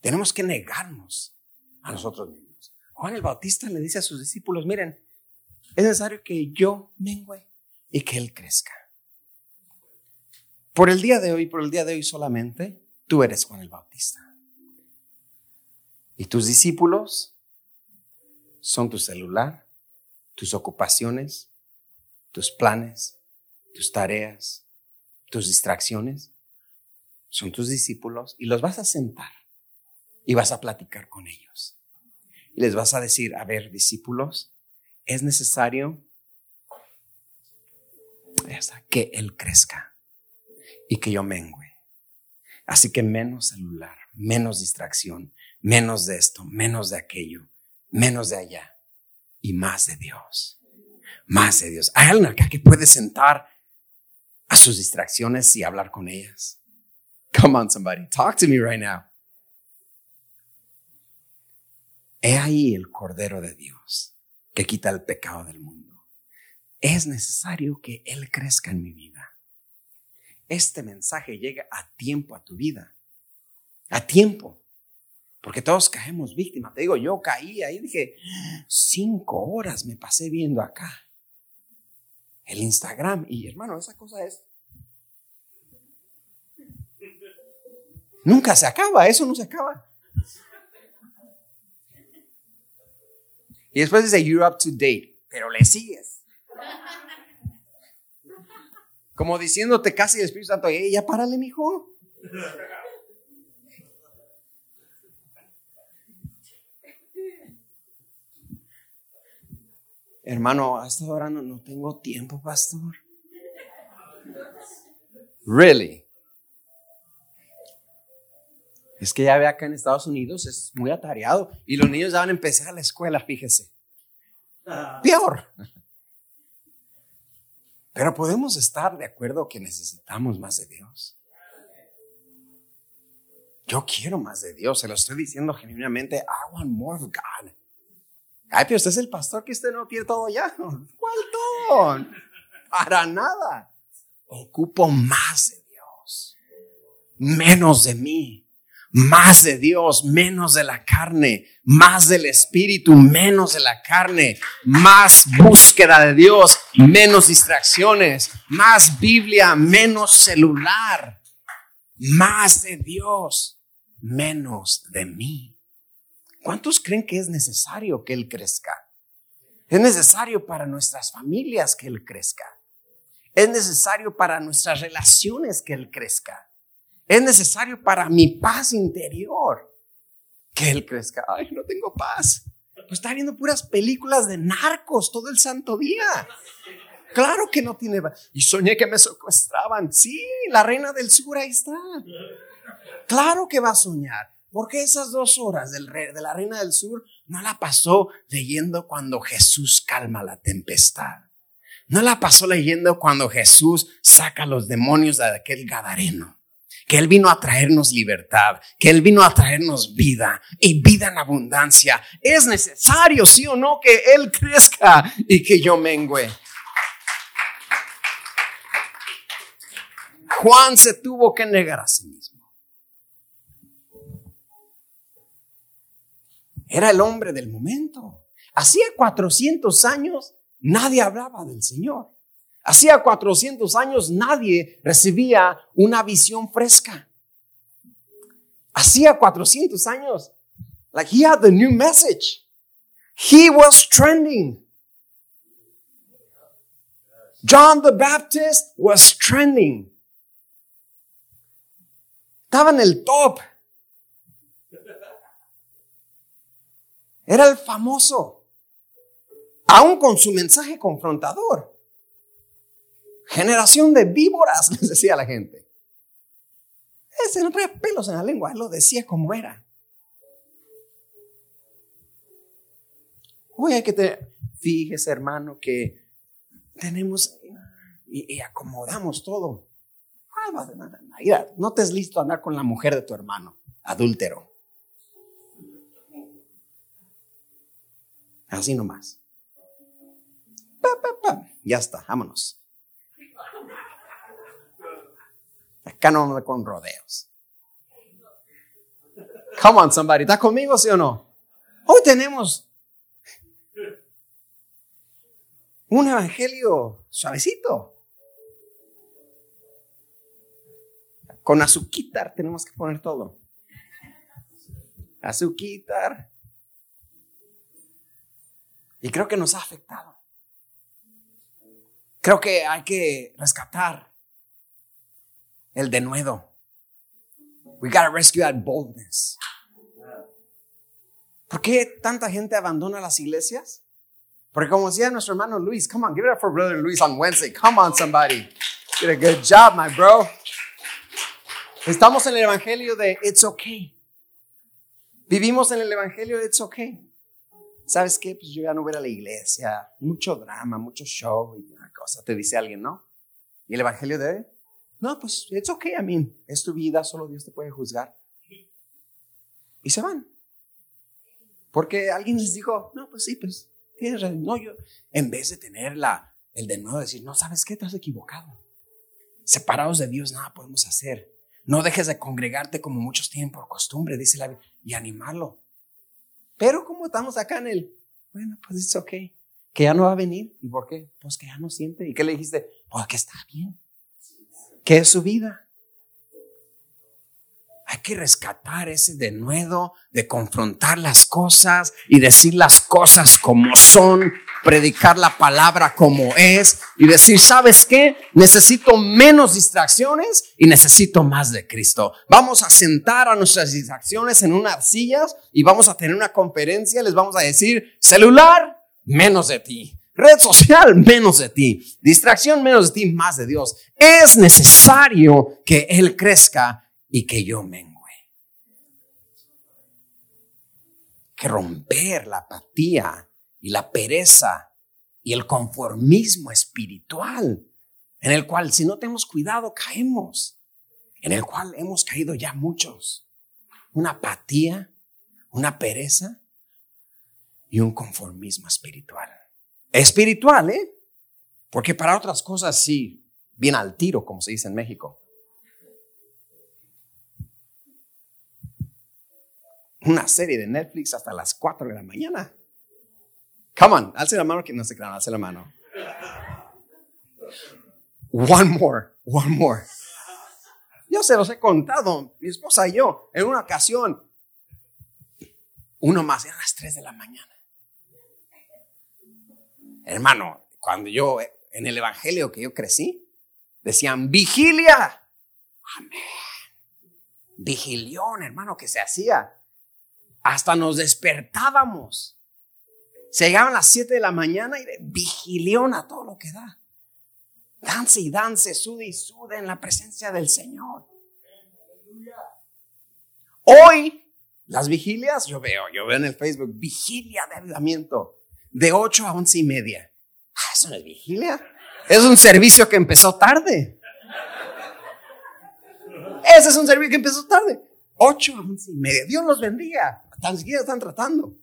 Tenemos que negarnos a nosotros mismos. Juan el Bautista le dice a sus discípulos, miren, es necesario que yo mengüe y que Él crezca. Por el día de hoy, por el día de hoy solamente, tú eres Juan el Bautista. Y tus discípulos son tu celular, tus ocupaciones, tus planes, tus tareas, tus distracciones. Son tus discípulos y los vas a sentar y vas a platicar con ellos. Y les vas a decir, a ver, discípulos, es necesario que Él crezca y que yo mengüe. Así que menos celular, menos distracción, menos de esto, menos de aquello, menos de allá y más de Dios. Más de Dios. ¿Hay alguien acá que puede sentar a sus distracciones y hablar con ellas? Come on, somebody. Talk to me right now. He ahí el Cordero de Dios que quita el pecado del mundo. Es necesario que Él crezca en mi vida. Este mensaje llega a tiempo a tu vida. A tiempo. Porque todos caemos víctimas. Te digo, yo caí ahí, dije, cinco horas me pasé viendo acá. El Instagram. Y hermano, esa cosa es... Nunca se acaba, eso no se acaba. Y después dice, you're up to date, pero le sigues. Como diciéndote casi el Espíritu Santo, hey, ya párale, mijo. Hermano, hasta ahora no, no tengo tiempo, pastor. Really? Es que ya ve acá en Estados Unidos es muy atareado y los niños ya van a empezar a la escuela, fíjese. Peor. Pero podemos estar de acuerdo que necesitamos más de Dios. Yo quiero más de Dios, se lo estoy diciendo genuinamente. I want more of God. Ay, pero usted es el pastor que usted no tiene todo ya. ¿Cuál todo? Para nada. Ocupo más de Dios, menos de mí más de Dios, menos de la carne, más del Espíritu, menos de la carne, más búsqueda de Dios, menos distracciones, más Biblia, menos celular, más de Dios, menos de mí. ¿Cuántos creen que es necesario que Él crezca? Es necesario para nuestras familias que Él crezca. Es necesario para nuestras relaciones que Él crezca. Es necesario para mi paz interior que Él crezca. Ay, no tengo paz. Pues está viendo puras películas de narcos todo el santo día. Claro que no tiene. Y soñé que me secuestraban. Sí, la reina del sur ahí está. Claro que va a soñar. Porque esas dos horas de la reina del sur no la pasó leyendo cuando Jesús calma la tempestad. No la pasó leyendo cuando Jesús saca los demonios de aquel gadareno que Él vino a traernos libertad, que Él vino a traernos vida y vida en abundancia. Es necesario, sí o no, que Él crezca y que yo mengüe. Juan se tuvo que negar a sí mismo. Era el hombre del momento. Hacía 400 años nadie hablaba del Señor. Hacía 400 años nadie recibía una visión fresca. Hacía 400 años, like he had the new message. He was trending. John the Baptist was trending. Estaba en el top. Era el famoso. Aún con su mensaje confrontador. Generación de víboras, [LAUGHS] les decía la gente. Ese no traía pelos en la lengua, él lo decía como era. Hoy hay que tener, fíjese hermano, que tenemos y, acomodamos todo. Mira, no te es listo andar con la mujer de tu hermano, adúltero. Así nomás. Ya está, vámonos. Acá no anda con rodeos. Come on, somebody. ¿Está conmigo, sí o no? Hoy tenemos un evangelio suavecito. Con azuquitar tenemos que poner todo. Azuquitar. Y creo que nos ha afectado. Creo que hay que rescatar el denuedo. We gotta rescue that boldness. ¿Por qué tanta gente abandona las iglesias? Porque como decía nuestro hermano Luis, come on, give it up for brother Luis on Wednesday. Come on, somebody. Did a good job, my bro. Estamos en el evangelio de it's okay. Vivimos en el evangelio de it's okay. ¿Sabes qué? Pues yo ya no voy a la iglesia. Mucho drama, mucho show y una cosa. Te dice alguien, ¿no? ¿Y el evangelio de no, pues it's okay, I mean, es tu vida, solo Dios te puede juzgar. Y se van. Porque alguien les dijo, no, pues sí, pues tienes razón. No, yo, en vez de tener la, el de nuevo decir, no, ¿sabes qué? Te has equivocado. Separados de Dios nada podemos hacer. No dejes de congregarte como muchos tienen por costumbre, dice la Biblia, y animarlo. Pero como estamos acá en el, bueno, pues es ok, que ya no va a venir. ¿Y por qué? Pues que ya no siente. ¿Y qué le dijiste? Pues que está bien. ¿Qué es su vida? Hay que rescatar ese denuedo de confrontar las cosas y decir las cosas como son, predicar la palabra como es y decir, ¿sabes qué? Necesito menos distracciones y necesito más de Cristo. Vamos a sentar a nuestras distracciones en unas sillas y vamos a tener una conferencia, les vamos a decir, celular, menos de ti. Red social, [LAUGHS] menos de ti. Distracción, menos de ti, más de Dios. Es necesario que Él crezca y que yo mengue. Que romper la apatía y la pereza y el conformismo espiritual, en el cual si no tenemos cuidado caemos, en el cual hemos caído ya muchos. Una apatía, una pereza y un conformismo espiritual espiritual, ¿eh? Porque para otras cosas sí, bien al tiro, como se dice en México. Una serie de Netflix hasta las 4 de la mañana. Come on, alce la mano que no se crean, alce la mano. One more, one more. Yo se los he contado, mi esposa y yo, en una ocasión. Uno más, eran las 3 de la mañana. Hermano, cuando yo, en el evangelio que yo crecí, decían vigilia. Amén. Vigilión, hermano, que se hacía. Hasta nos despertábamos. Se llegaban las 7 de la mañana y de vigilión a todo lo que da. Dance y dance, sude y sude en la presencia del Señor. Hoy, las vigilias, yo veo, yo veo en el Facebook, vigilia de avivamiento de 8 a 11 y media. Ah, eso no es vigilia. Es un servicio que empezó tarde. Ese es un servicio que empezó tarde. 8 a 11 y media. Dios los bendiga. Tan siquiera están tratando.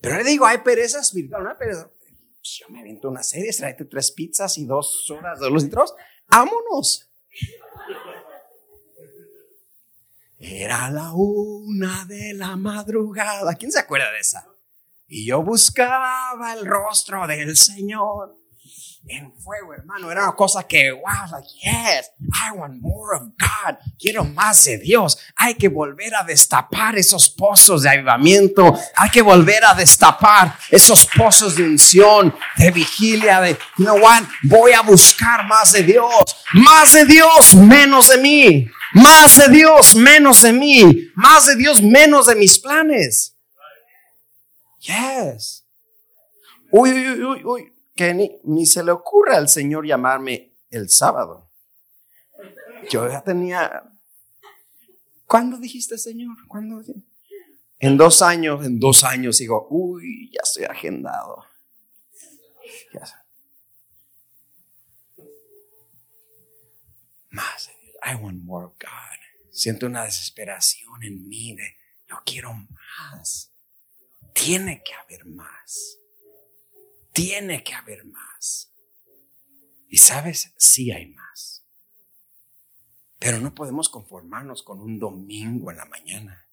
Pero le digo, hay pereza espiritual, una pereza. Pues yo me aviento una serie, tráete tres pizzas y dos horas de los litros. ¡Vámonos! Era la una de la madrugada. ¿Quién se acuerda de esa? Y yo buscaba el rostro del Señor en fuego, hermano. Era una cosa que, wow, like, yes, I want more of God. Quiero más de Dios. Hay que volver a destapar esos pozos de avivamiento. Hay que volver a destapar esos pozos de unción, de vigilia, de, you know what? Voy a buscar más de Dios. Más de Dios, menos de mí. Más de Dios, menos de mí. Más de Dios, menos de mis planes. Yes. Uy, uy, uy, uy. Que ni, ni se le ocurra al Señor llamarme el sábado. Yo ya tenía... ¿Cuándo dijiste, Señor? ¿Cuándo? En dos años, en dos años digo, uy, ya estoy agendado. Más I want more of God. Siento una desesperación en mí de, yo quiero más. Tiene que haber más. Tiene que haber más. Y sabes, sí hay más. Pero no podemos conformarnos con un domingo en la mañana.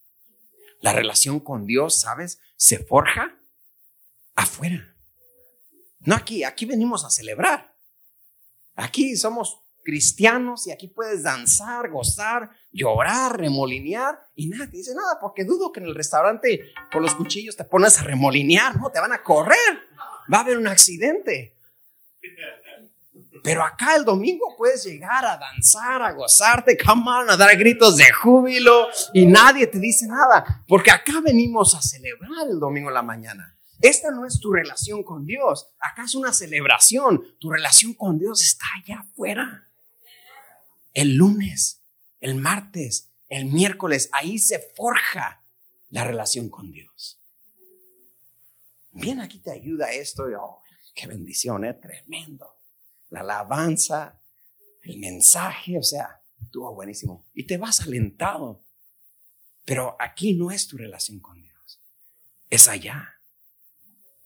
La relación con Dios, ¿sabes? Se forja afuera. No aquí, aquí venimos a celebrar. Aquí somos cristianos y aquí puedes danzar, gozar, llorar, remolinear y nadie te dice nada porque dudo que en el restaurante con los cuchillos te pones a remolinear, no, te van a correr, va a haber un accidente. Pero acá el domingo puedes llegar a danzar, a gozarte, come on, a dar gritos de júbilo y nadie te dice nada, porque acá venimos a celebrar el domingo en la mañana. Esta no es tu relación con Dios, acá es una celebración, tu relación con Dios está allá afuera. El lunes, el martes, el miércoles, ahí se forja la relación con Dios. Bien, aquí te ayuda esto, oh, qué bendición, ¿eh? tremendo la alabanza, el mensaje, o sea, estuvo buenísimo. Y te vas alentado. Pero aquí no es tu relación con Dios. Es allá,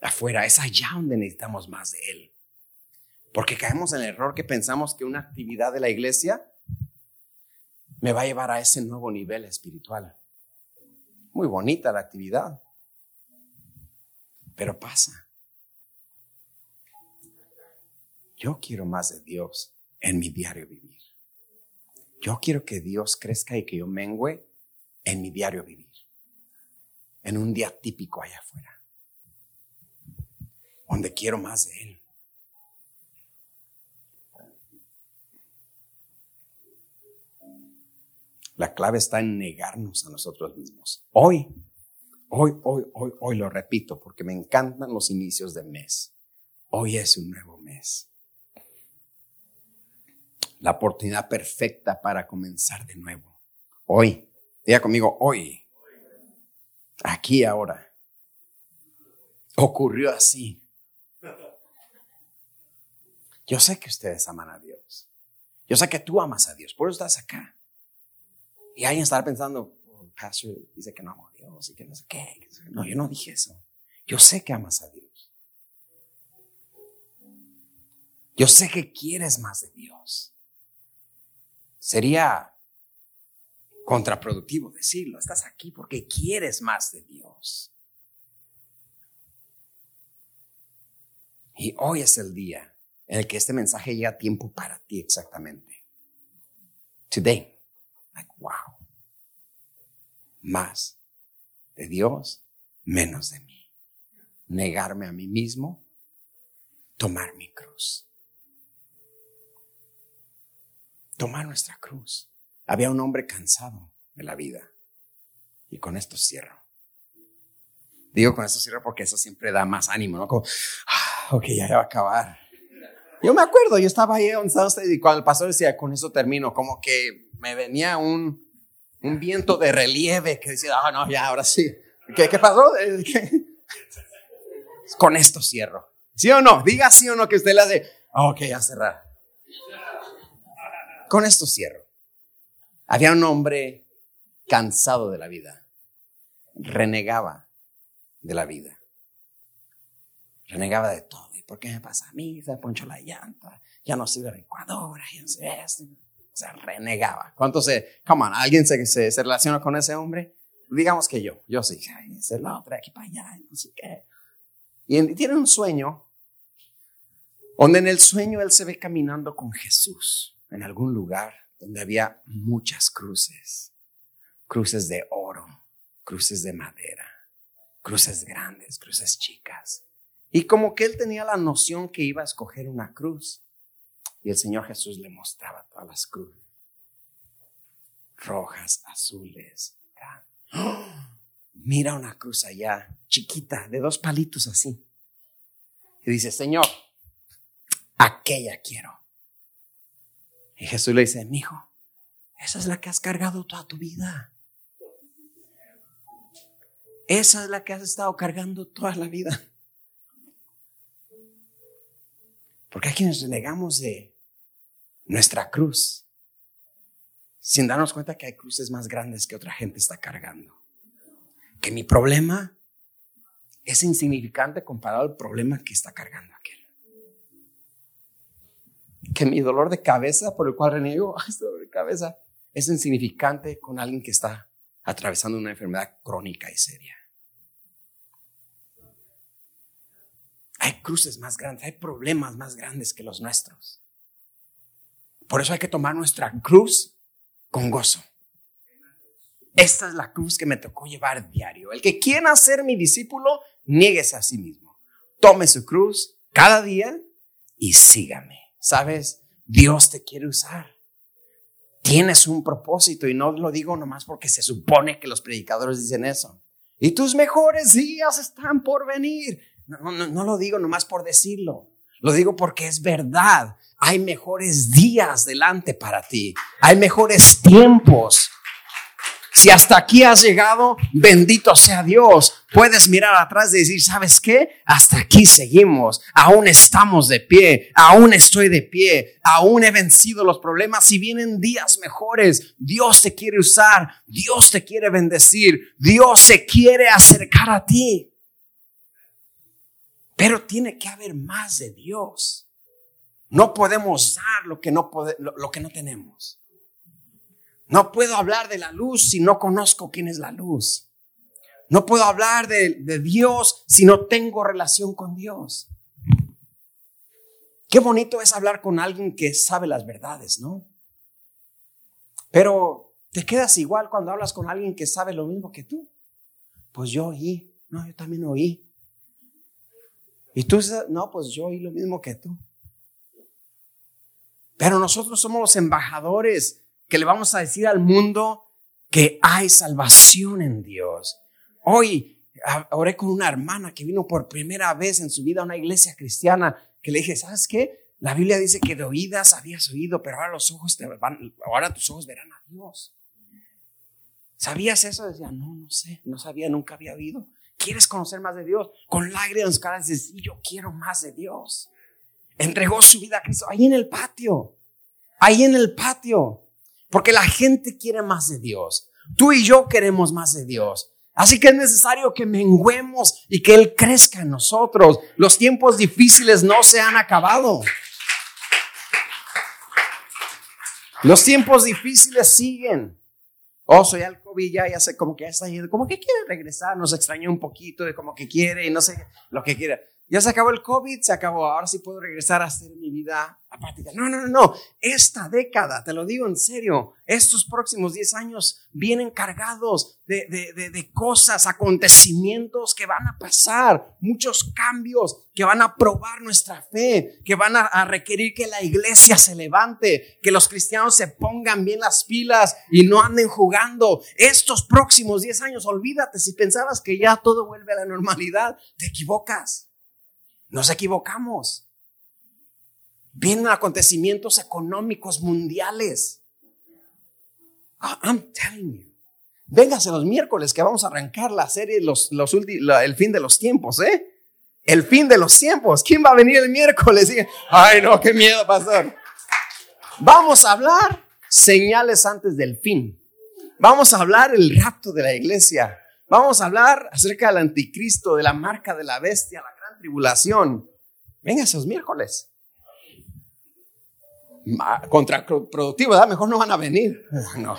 afuera, es allá donde necesitamos más de Él. Porque caemos en el error que pensamos que una actividad de la iglesia me va a llevar a ese nuevo nivel espiritual. Muy bonita la actividad, pero pasa. Yo quiero más de Dios en mi diario vivir. Yo quiero que Dios crezca y que yo mengüe en mi diario vivir. En un día típico allá afuera. Donde quiero más de Él. La clave está en negarnos a nosotros mismos. Hoy, hoy, hoy, hoy, hoy lo repito porque me encantan los inicios del mes. Hoy es un nuevo mes la oportunidad perfecta para comenzar de nuevo. Hoy, diga conmigo, hoy, aquí ahora. Ocurrió así. Yo sé que ustedes aman a Dios. Yo sé que tú amas a Dios, por eso estás acá. Y alguien estará pensando, Pastor dice que no amo a Dios y que no sé qué. No, yo no dije eso. Yo sé que amas a Dios. Yo sé que quieres más de Dios. Sería contraproductivo decirlo. Estás aquí porque quieres más de Dios. Y hoy es el día en el que este mensaje llega a tiempo para ti exactamente. Today. Like, wow. Más de Dios, menos de mí. Negarme a mí mismo, tomar mi cruz. tomar nuestra cruz. Había un hombre cansado de la vida. Y con esto cierro. Digo con esto cierro porque eso siempre da más ánimo, ¿no? Como, ah, ok, ya va a acabar. Yo me acuerdo, yo estaba ahí y cuando el pastor decía, con eso termino, como que me venía un, un viento de relieve que decía, ah, no, ya, ahora sí. ¿Qué, qué pasó? [LAUGHS] Con esto cierro. ¿Sí o no? Diga sí o no que usted la de, ok, a cerrar. Con esto cierro. Había un hombre cansado de la vida. Renegaba de la vida. Renegaba de todo. ¿Y por qué me pasa a mí? Se poncho la llanta. Ya no sirve la licuadora. Ya no sé esto. O sea, renegaba. ¿Cuántos se, come alguien se, se, relaciona con ese hombre? Digamos que yo, yo sí, es la aquí para allá, no sé qué. Y tiene un sueño, donde en el sueño él se ve caminando con Jesús en algún lugar donde había muchas cruces, cruces de oro, cruces de madera, cruces grandes, cruces chicas. Y como que él tenía la noción que iba a escoger una cruz. Y el Señor Jesús le mostraba todas las cruces. Rojas, azules. Mira una cruz allá, chiquita, de dos palitos así. Y dice, Señor, aquella quiero. Y Jesús le dice, mi hijo, esa es la que has cargado toda tu vida. Esa es la que has estado cargando toda la vida. Porque aquí nos negamos de nuestra cruz sin darnos cuenta que hay cruces más grandes que otra gente está cargando. Que mi problema es insignificante comparado al problema que está cargando aquel. Que mi dolor de cabeza por el cual reniego, [LAUGHS] este dolor de cabeza, es insignificante con alguien que está atravesando una enfermedad crónica y seria. Hay cruces más grandes, hay problemas más grandes que los nuestros. Por eso hay que tomar nuestra cruz con gozo. Esta es la cruz que me tocó llevar diario. El que quiera ser mi discípulo, nieguese a sí mismo. Tome su cruz cada día y sígame. ¿Sabes? Dios te quiere usar. Tienes un propósito y no lo digo nomás porque se supone que los predicadores dicen eso. Y tus mejores días están por venir. No, no, no lo digo nomás por decirlo. Lo digo porque es verdad. Hay mejores días delante para ti. Hay mejores tiempos. Si hasta aquí has llegado, bendito sea Dios. Puedes mirar atrás y decir, ¿sabes qué? Hasta aquí seguimos. Aún estamos de pie. Aún estoy de pie. Aún he vencido los problemas. y vienen días mejores, Dios te quiere usar. Dios te quiere bendecir. Dios se quiere acercar a ti. Pero tiene que haber más de Dios. No podemos dar lo que no, lo que no tenemos. No puedo hablar de la luz si no conozco quién es la luz. No puedo hablar de, Dios si no tengo relación con Dios. Qué bonito es hablar con alguien que sabe las verdades, ¿no? Pero te quedas igual cuando hablas con alguien que sabe lo mismo que tú. Pues yo oí, no, yo también oí. Y tú, no, pues yo oí lo mismo que tú. Pero nosotros somos los embajadores que le vamos a decir al mundo que hay salvación en Dios. Hoy oré con una hermana que vino por primera vez en su vida a una iglesia cristiana, que le dije, ¿sabes qué? La Biblia dice que de oídas habías oído, pero ahora los ojos ahora tus ojos verán a Dios. ¿Sabías eso? Decía, no, no sé, no sabía, nunca había oído. ¿Quieres conocer más de Dios? Con lágrimas en su cara dice, sí, yo quiero más de Dios. Entregó su vida a Cristo ahí en el patio, ahí en el patio. Porque la gente quiere más de Dios. Tú y yo queremos más de Dios. Así que es necesario que menguemos y que Él crezca en nosotros. Los tiempos difíciles no se han acabado. Los tiempos difíciles siguen. Oh, soy al COVID ya, sé como que ya está yendo, como que quiere regresar, nos extrañó un poquito de como que quiere y no sé lo que quiere. Ya se acabó el COVID, se acabó. Ahora sí puedo regresar a hacer mi vida apática. No, no, no, no. Esta década, te lo digo en serio, estos próximos 10 años vienen cargados de, de, de, cosas, acontecimientos que van a pasar, muchos cambios que van a probar nuestra fe, que van a, a requerir que la iglesia se levante, que los cristianos se pongan bien las pilas y no anden jugando. Estos próximos 10 años, olvídate, si pensabas que ya todo vuelve a la normalidad, te equivocas. Nos equivocamos. Vienen acontecimientos económicos mundiales. Ah, I'm telling you. Véngase los miércoles que vamos a arrancar la serie los, los El fin de los tiempos, ¿eh? El fin de los tiempos. ¿Quién va a venir el miércoles? Ay, no, qué miedo, pastor. Vamos a hablar señales antes del fin. Vamos a hablar el rapto de la iglesia. Vamos a hablar acerca del anticristo, de la marca de la bestia, la tribulación. Venga esos miércoles. Contraproductivo, ¿verdad? Mejor no van a venir. [LAUGHS] No,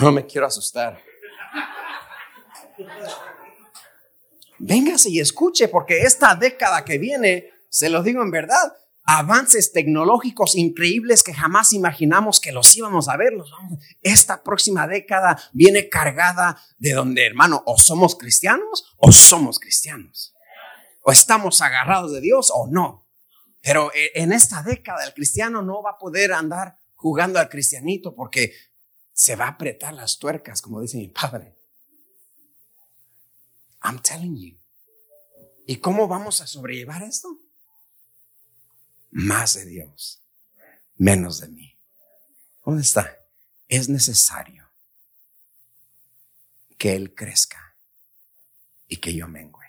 no me quiero asustar. Véngase y escuche, porque esta década que viene, se lo digo en verdad, avances tecnológicos increíbles que jamás imaginamos que los íbamos a ver. Esta próxima década viene cargada de donde, hermano, o somos cristianos o somos cristianos o estamos agarrados de Dios o no. Pero eh, en esta década el cristiano no va a poder andar jugando al cristianito porque se va a apretar las tuercas, como dice mi padre. I'm telling you. ¿Y cómo vamos a sobrellevar esto? más de Dios, menos de mí. ¿Dónde está? Es necesario que Él crezca y que yo mengüe.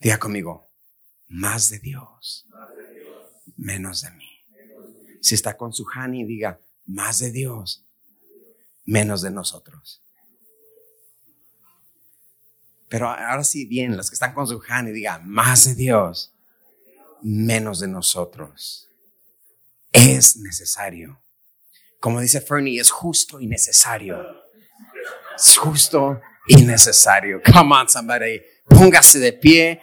Diga conmigo, más de Dios, menos de mí. Si está con su Hani, diga, más de Dios, menos de nosotros. Pero ahora sí, bien, los que están con su Hani, diga, más de Dios, menos de nosotros. Es necesario. Como dice Fernie, es justo y necesario. Es justo y necesario. Come on, somebody. Póngase de pie